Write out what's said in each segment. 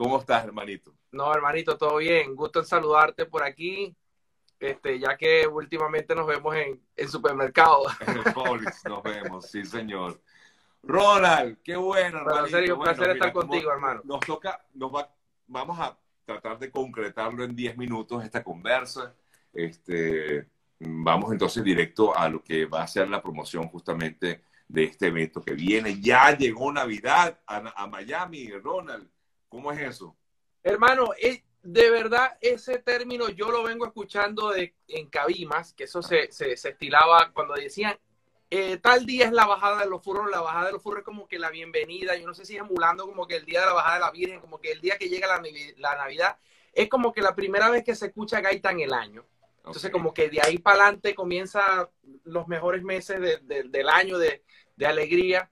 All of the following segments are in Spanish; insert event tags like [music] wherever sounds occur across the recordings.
¿Cómo estás, hermanito? No, hermanito, todo bien. Gusto en saludarte por aquí. Este, ya que últimamente nos vemos en, en supermercado. [laughs] En el nos vemos, sí, señor. Ronald, qué bueno, hermano. En serio, un placer estar contigo, hermano. Nos toca, nos va, vamos a tratar de concretarlo en 10 minutos esta conversa. Este, vamos entonces directo a lo que va a ser la promoción justamente de este evento que viene. Ya llegó Navidad a, a Miami, Ronald. ¿Cómo es eso? Hermano, eh, de verdad ese término yo lo vengo escuchando de, en Cabimas, que eso se, se, estilaba cuando decían eh, tal día es la bajada de los furros, la bajada de los furros es como que la bienvenida, yo no sé si emulando como que el día de la bajada de la Virgen, como que el día que llega la, la Navidad, es como que la primera vez que se escucha gaita en el año. Entonces, como que de ahí para adelante comienza los mejores meses de, del año de, de, alegría.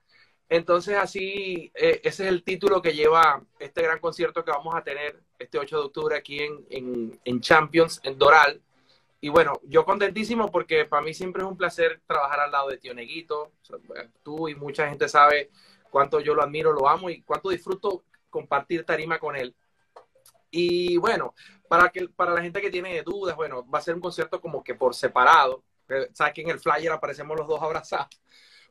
Entonces, así, eh, ese es el título que lleva este gran concierto que vamos a tener este 8 de octubre aquí en, en, en Champions, en Doral. Y bueno, yo contentísimo porque para mí siempre es un placer trabajar al lado de Tío Neguito. tú y mucha gente sabe cuánto yo lo admiro, lo amo y cuánto disfruto compartir tarima con él. Y bueno, para, que, para la gente que tiene dudas, bueno, va a ser un concierto como que por separado. Sabes que en el flyer aparecemos los dos abrazados.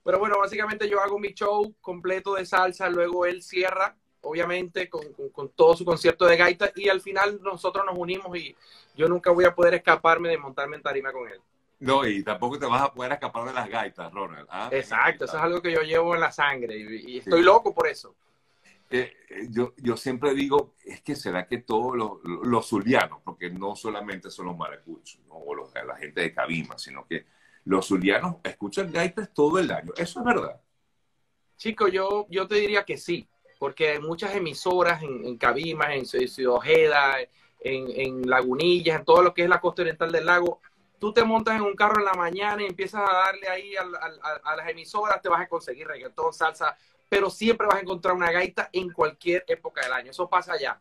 Pero bueno, básicamente yo hago mi show completo de salsa, luego él cierra, obviamente, con, con, todo su concierto de gaita y al final nosotros nos unimos y yo nunca voy a poder escaparme de montarme en tarima con él. No, y tampoco te vas a poder escapar de las gaitas, Ronald. ¿ah? Exacto, eso es algo que yo llevo en la sangre y, y estoy loco por eso. Eh, eh, yo, yo siempre digo, es que será que todos los, los zulianos, porque no solamente son los maracuchos ¿no? o los, la gente de Cabima, sino que los zulianos escuchan gaitas todo el año. ¿Eso es verdad? Chico, yo, yo te diría que sí, porque hay muchas emisoras en, en Cabima, en Ciudad Ojeda, en, Lagunillas, en todo lo que es la costa oriental del lago. Tú te montas en un carro en la mañana y empiezas a darle ahí a, a, a las emisoras, te vas a conseguir reggaetón, salsa, pero siempre vas a encontrar una gaita en cualquier época del año. Eso pasa allá.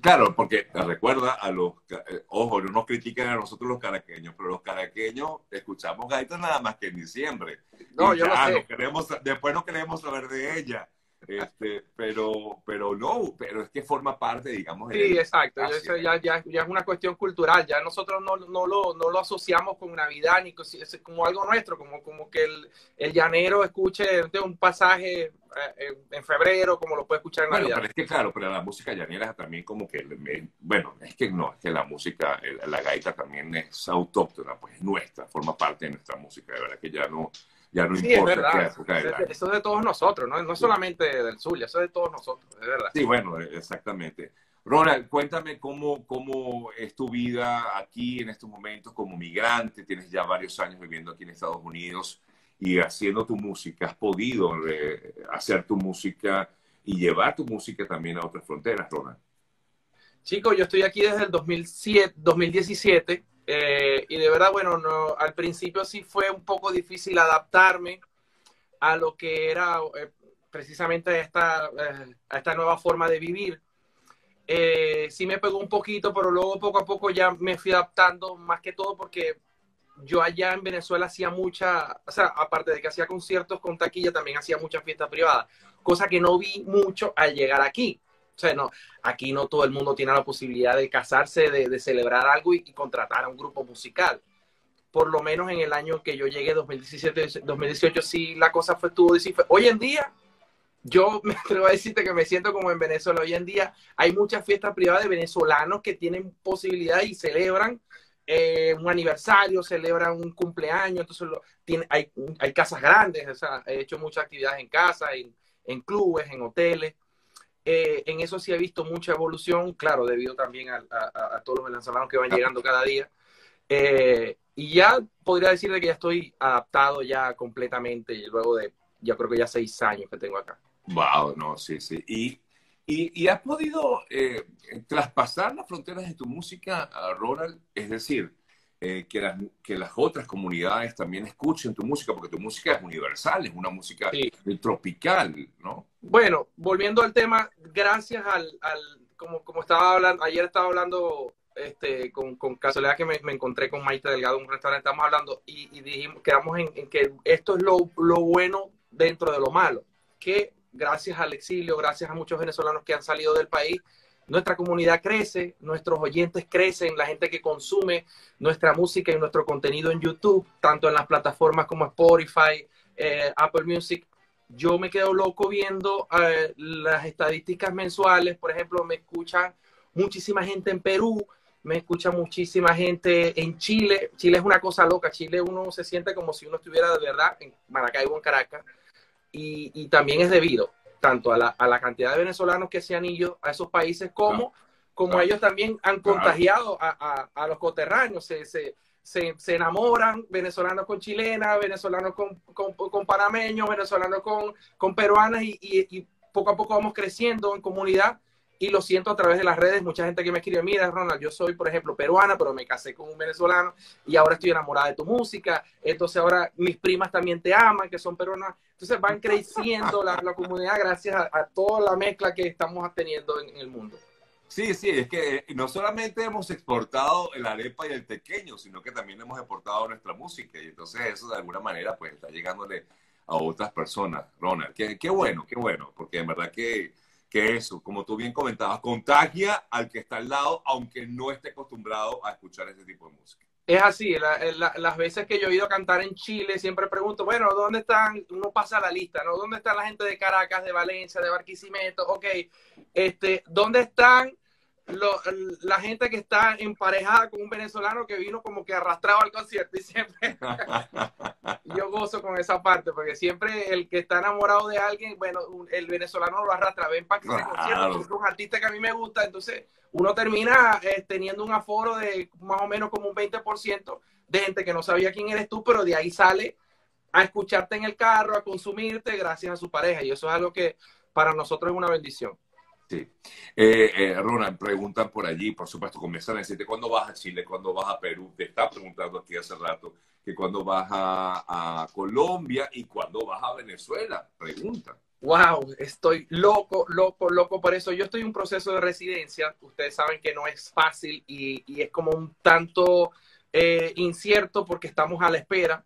Claro, porque recuerda a los, eh, ojo, no nos critiquen a nosotros los caraqueños, pero los caraqueños escuchamos gaitas nada más que en diciembre. No, yo ya, lo sé. queremos, después no queremos saber de ella. Este, pero, pero no, pero es que forma parte, digamos. Sí, exacto. Eso ya, ya, ya, es una cuestión cultural. Ya nosotros no, no, lo, no lo asociamos con Navidad ni con, como algo nuestro, como, como que el, el llanero escuche un pasaje eh, en, febrero, como lo puede escuchar en bueno, Navidad. Pero es que, claro, pero la música llanera también como que, bueno, es que no, es que la música, la gaita también es autóctona, pues es nuestra, forma parte de nuestra música, de verdad que ya no ya no sí, importa es verdad. Eso, eso es de todos nosotros, ¿no? No es solamente del sur, eso es de todos nosotros, es verdad. Sí, bueno, exactamente. Ronald, cuéntame cómo, cómo es tu vida aquí en estos momentos como migrante. Tienes ya varios años viviendo aquí en Estados Unidos y haciendo tu música. ¿Has podido eh, hacer tu música y llevar tu música también a otras fronteras, Ronald? Chico, yo estoy aquí desde el 2007, 2017 eh, y de verdad, bueno, no, al principio sí fue un poco difícil adaptarme a lo que era eh, precisamente esta, eh, esta nueva forma de vivir. Sí me pegó un poquito, pero luego poco a poco ya me fui adaptando, más que todo porque yo allá en Venezuela hacía mucha, o sea, aparte de que hacía conciertos con taquilla, también hacía muchas fiestas privadas, cosa que no vi mucho al llegar aquí. No, aquí no todo el mundo tiene la posibilidad de casarse, de, celebrar algo y, contratar a un grupo musical. Por lo menos en el año que yo llegué, 2017, 2018, sí la cosa fue, estuvo difícil. Hoy en día, yo [laughs] me atrevo a decirte que me siento como en Venezuela. Hoy en día hay muchas fiestas privadas de venezolanos que tienen posibilidad y celebran eh, un aniversario, celebran un cumpleaños, entonces hay, casas grandes, he hecho muchas actividades en casa, en, en clubes, en hoteles. Eh, en eso sí he visto mucha evolución, claro, debido también a, a, a todos los venezolanos que van llegando cada día. Eh, y ya podría decir que ya estoy adaptado ya completamente, y luego de, ya creo que ya seis años que tengo acá. Wow, no, sí, sí. Y, y, y has podido eh, traspasar las fronteras de tu música, Ronald, es decir, eh, que, las, que las otras comunidades también escuchen tu música, porque tu música es universal, es una música sí. tropical, ¿no? Bueno, volviendo al tema, gracias al, al como, como estaba hablando, ayer estaba hablando este, con, con casualidad que me, me, encontré con Maite Delgado en un restaurante, estamos hablando y, y dijimos, quedamos en, en, que esto es lo, lo bueno dentro de lo malo, que gracias al exilio, gracias a muchos venezolanos que han salido del país, nuestra comunidad crece, nuestros oyentes crecen, la gente que consume nuestra música y nuestro contenido en YouTube, tanto en las plataformas como Spotify, eh, Apple Music. Yo me quedo loco viendo eh, las estadísticas mensuales, por ejemplo, me escuchan muchísima gente en Perú, me escucha muchísima gente en Chile. Chile es una cosa loca, Chile uno se siente como si uno estuviera de verdad en Maracaibo, en Caracas, y también es debido tanto a la, a la cantidad de venezolanos que se han ido a esos países como, como ellos también han contagiado a, a, los coterráneos, se, se, se, enamoran venezolanos con chilenas, venezolanos con, con, con panameños, venezolanos con, con peruanas y, y, poco a poco vamos creciendo en comunidad y lo siento a través de las redes, mucha gente que me escribe, mira Ronald, yo soy por ejemplo peruana, pero me casé con un venezolano y ahora estoy enamorada de tu música, entonces ahora mis primas también te aman, que son peruanas, entonces van creciendo la, la comunidad gracias a, toda la mezcla que estamos teniendo en, el mundo. Sí, sí, es que no solamente hemos exportado el arepa y el tequeño, sino que también hemos exportado nuestra música y entonces eso de alguna manera pues está llegándole a otras personas, Ronald. Qué, qué bueno, qué bueno, porque en verdad que que eso, como tú bien comentabas, contagia al que está al lado, aunque no esté acostumbrado a escuchar ese tipo de música. Es así, las veces que yo he ido a cantar en Chile, siempre pregunto, bueno, ¿dónde están? Uno pasa la lista, ¿no? ¿Dónde está la gente de Caracas, de Valencia, de Barquisimeto? Ok, este, ¿dónde están la gente que está emparejada con un venezolano que vino como que arrastrado al concierto y siempre [laughs] yo gozo con esa parte porque siempre el que está enamorado de alguien, bueno, el venezolano lo arrastra, ven para que se concierto, es un artista que a mí me gusta, entonces uno termina eh, teniendo un aforo de más o menos como un 20% de gente que no sabía quién eres tú, pero de ahí sale a escucharte en el carro, a consumirte gracias a su pareja y eso es algo que para nosotros es una bendición. Sí. Eh, eh, Ronald, preguntan por allí, por supuesto, comienzan a decirte cuándo vas a Chile, cuándo vas a Perú. Te está preguntando aquí hace rato que cuándo vas a, Colombia y cuándo vas a Venezuela. Pregunta. Wow, estoy loco, loco, loco por eso. Yo estoy en un proceso de residencia. Ustedes saben que no es fácil y, es como un tanto eh, incierto porque estamos a la espera.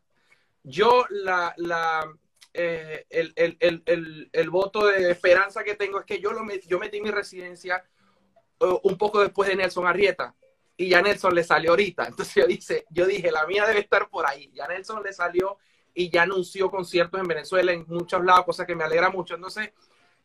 Yo la, la eh, el, el, el, el, voto de esperanza que tengo es que yo, lo yo metí mi residencia uh, un poco después de Nelson Arrieta y ya Nelson le salió ahorita. [laughs] Entonces yo, dice, yo dije, la mía debe estar por ahí. Ya Nelson le salió y ya anunció conciertos en Venezuela, en muchos lados, cosa que me alegra mucho. Entonces,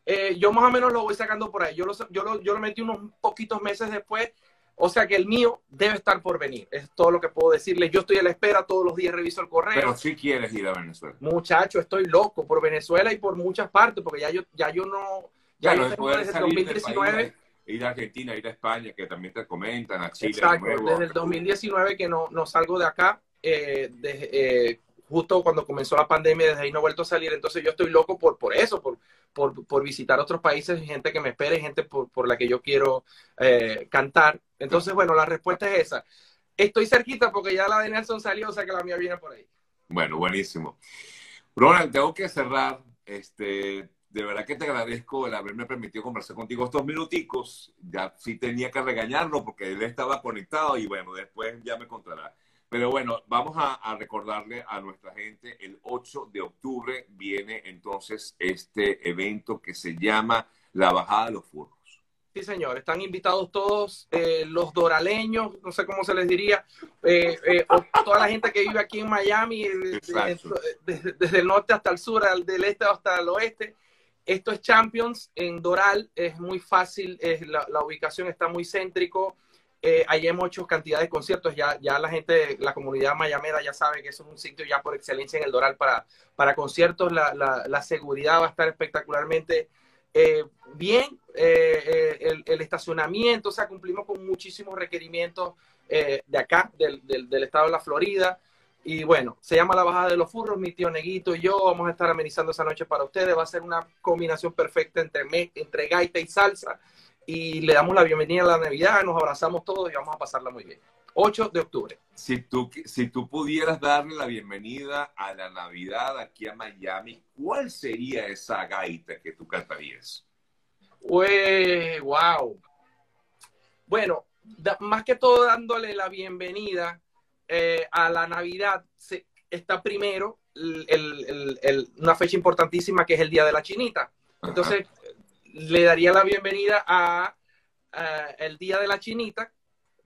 eh, yo más o menos lo voy sacando por ahí. Yo lo, yo lo, yo lo metí unos poquitos meses después o sea que el mío debe estar por venir. Es todo lo que puedo decirle. Yo estoy a la espera, todos los días reviso el correo. Pero si quieres ir a Venezuela. Muchacho, estoy loco por Venezuela y por muchas partes, porque ya yo, ya yo no, ya yo tengo desde el 2019. ir a Argentina, ir a España, que también te comentan, a Chile. Exacto, desde el 2019 que no, no salgo de acá, eh, eh, justo cuando comenzó la pandemia, desde ahí no he vuelto a salir, entonces yo estoy loco por, por eso, por, por, por visitar otros países, gente que me espere, gente por, por la que yo quiero eh, cantar. Entonces, bueno, la respuesta es esa. Estoy cerquita porque ya la de Nelson salió, o sea que la mía viene por ahí. Bueno, buenísimo. Ronald, tengo que cerrar. Este, de verdad que te agradezco el haberme permitido conversar contigo estos minuticos. Ya sí tenía que regañarlo porque él estaba conectado y bueno, después ya me contará. Pero bueno, vamos a, recordarle a nuestra gente, el 8 de octubre viene entonces este evento que se llama La Bajada de los Furros. Sí, señor, están invitados todos eh, los doraleños, no sé cómo se les diría, eh, eh, toda la gente que vive aquí en Miami, desde, el norte hasta el sur, del este hasta el oeste. Esto es Champions en Doral, es muy fácil, la, la ubicación está muy céntrico, eh, ahí hemos hecho cantidad de conciertos, ya, la gente, la comunidad mayamera ya sabe que es un sitio ya por excelencia en el Doral para, para conciertos, la, seguridad va a estar espectacularmente eh, bien, eh, el, el, estacionamiento, o sea, cumplimos con muchísimos requerimientos de acá, del, estado de la Florida, y bueno, se llama La Bajada de los Furros, mi tío Neguito y yo vamos a estar amenizando esa noche para ustedes, va a ser una combinación perfecta entre, entre gaita y salsa, y le damos la bienvenida a la Navidad, nos abrazamos todos y vamos a pasarla muy bien. 8 de octubre. Si tú, si tú pudieras darle la bienvenida a la Navidad aquí a Miami, ¿cuál sería esa gaita que tú cantarías? Pues, wow. Bueno, más que todo dándole la bienvenida eh, a la Navidad, está primero una fecha importantísima que es el Día de la Chinita. Entonces, le daría la bienvenida a, El Día de la Chinita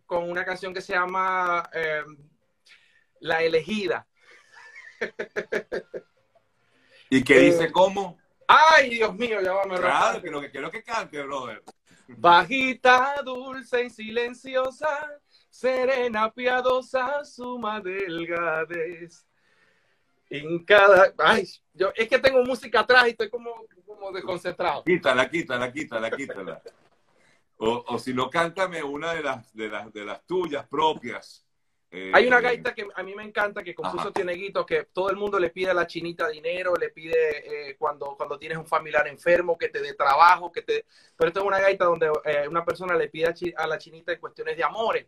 con una canción que se llama em, La Elegida. [laughs] ¿Y qué dice eh, cómo? Ay, Dios mío, ya va a Claro, que lo que quiero que cante, brother. Bajita, dulce y silenciosa, serena, piadosa, suma delgadez. En cada. Ay, yo es que tengo música atrás y estoy como, como desconcentrado. Quítala, quítala, quítala, quítala. O, o si no, cántame una de las, de las, de las tuyas propias. Eh, Hay una gaita que a mí me encanta, que compuso tiene Tieneguito, que todo el mundo le pide a la chinita dinero, le pide eh, cuando, cuando tienes un familiar enfermo, que te dé trabajo, que te... Pero esto es una gaita donde eh, una persona le pide a, la chinita en cuestiones de amores,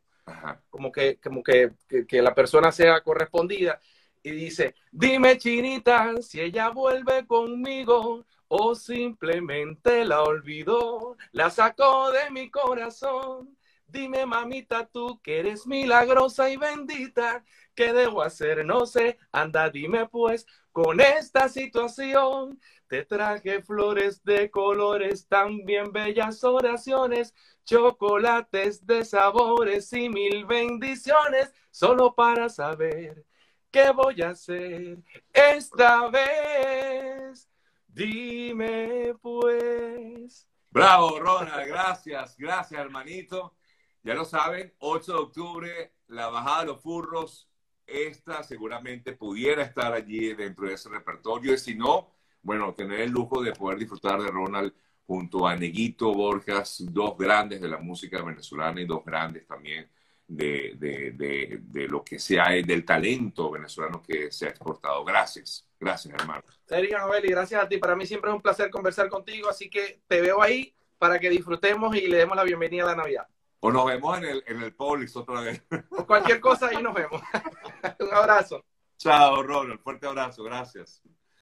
como, que, como que, que, la persona sea correspondida. Y dice, dime chinita, si ella vuelve conmigo o simplemente la olvidó, la sacó de mi corazón Dime, mamita, tú que eres milagrosa y bendita, ¿qué debo hacer? No sé, anda, dime pues, con esta situación. Te traje flores de colores, también bellas oraciones, chocolates de sabores y mil bendiciones, solo para saber qué voy a hacer esta vez. Dime pues. Bravo, Ronald, gracias, gracias, hermanito. Ya lo saben, 8 de octubre, la bajada de los furros, esta seguramente pudiera estar allí dentro de ese repertorio. Y si no, bueno, tener el lujo de poder disfrutar de Ronald junto a Neguito Borjas, dos grandes de la música venezolana y dos grandes también de, de, de, lo que sea del talento venezolano que se ha exportado. Gracias, gracias hermano. Sergio Novelli, gracias a ti. Para mí siempre es un placer conversar contigo, así que te veo ahí para que disfrutemos y le demos la bienvenida a la Navidad. O nos vemos en el, en el Polis otra vez. [laughs] Cualquier cosa ahí nos vemos. [laughs] Un abrazo. Chao, Ronald. Fuerte abrazo. Gracias.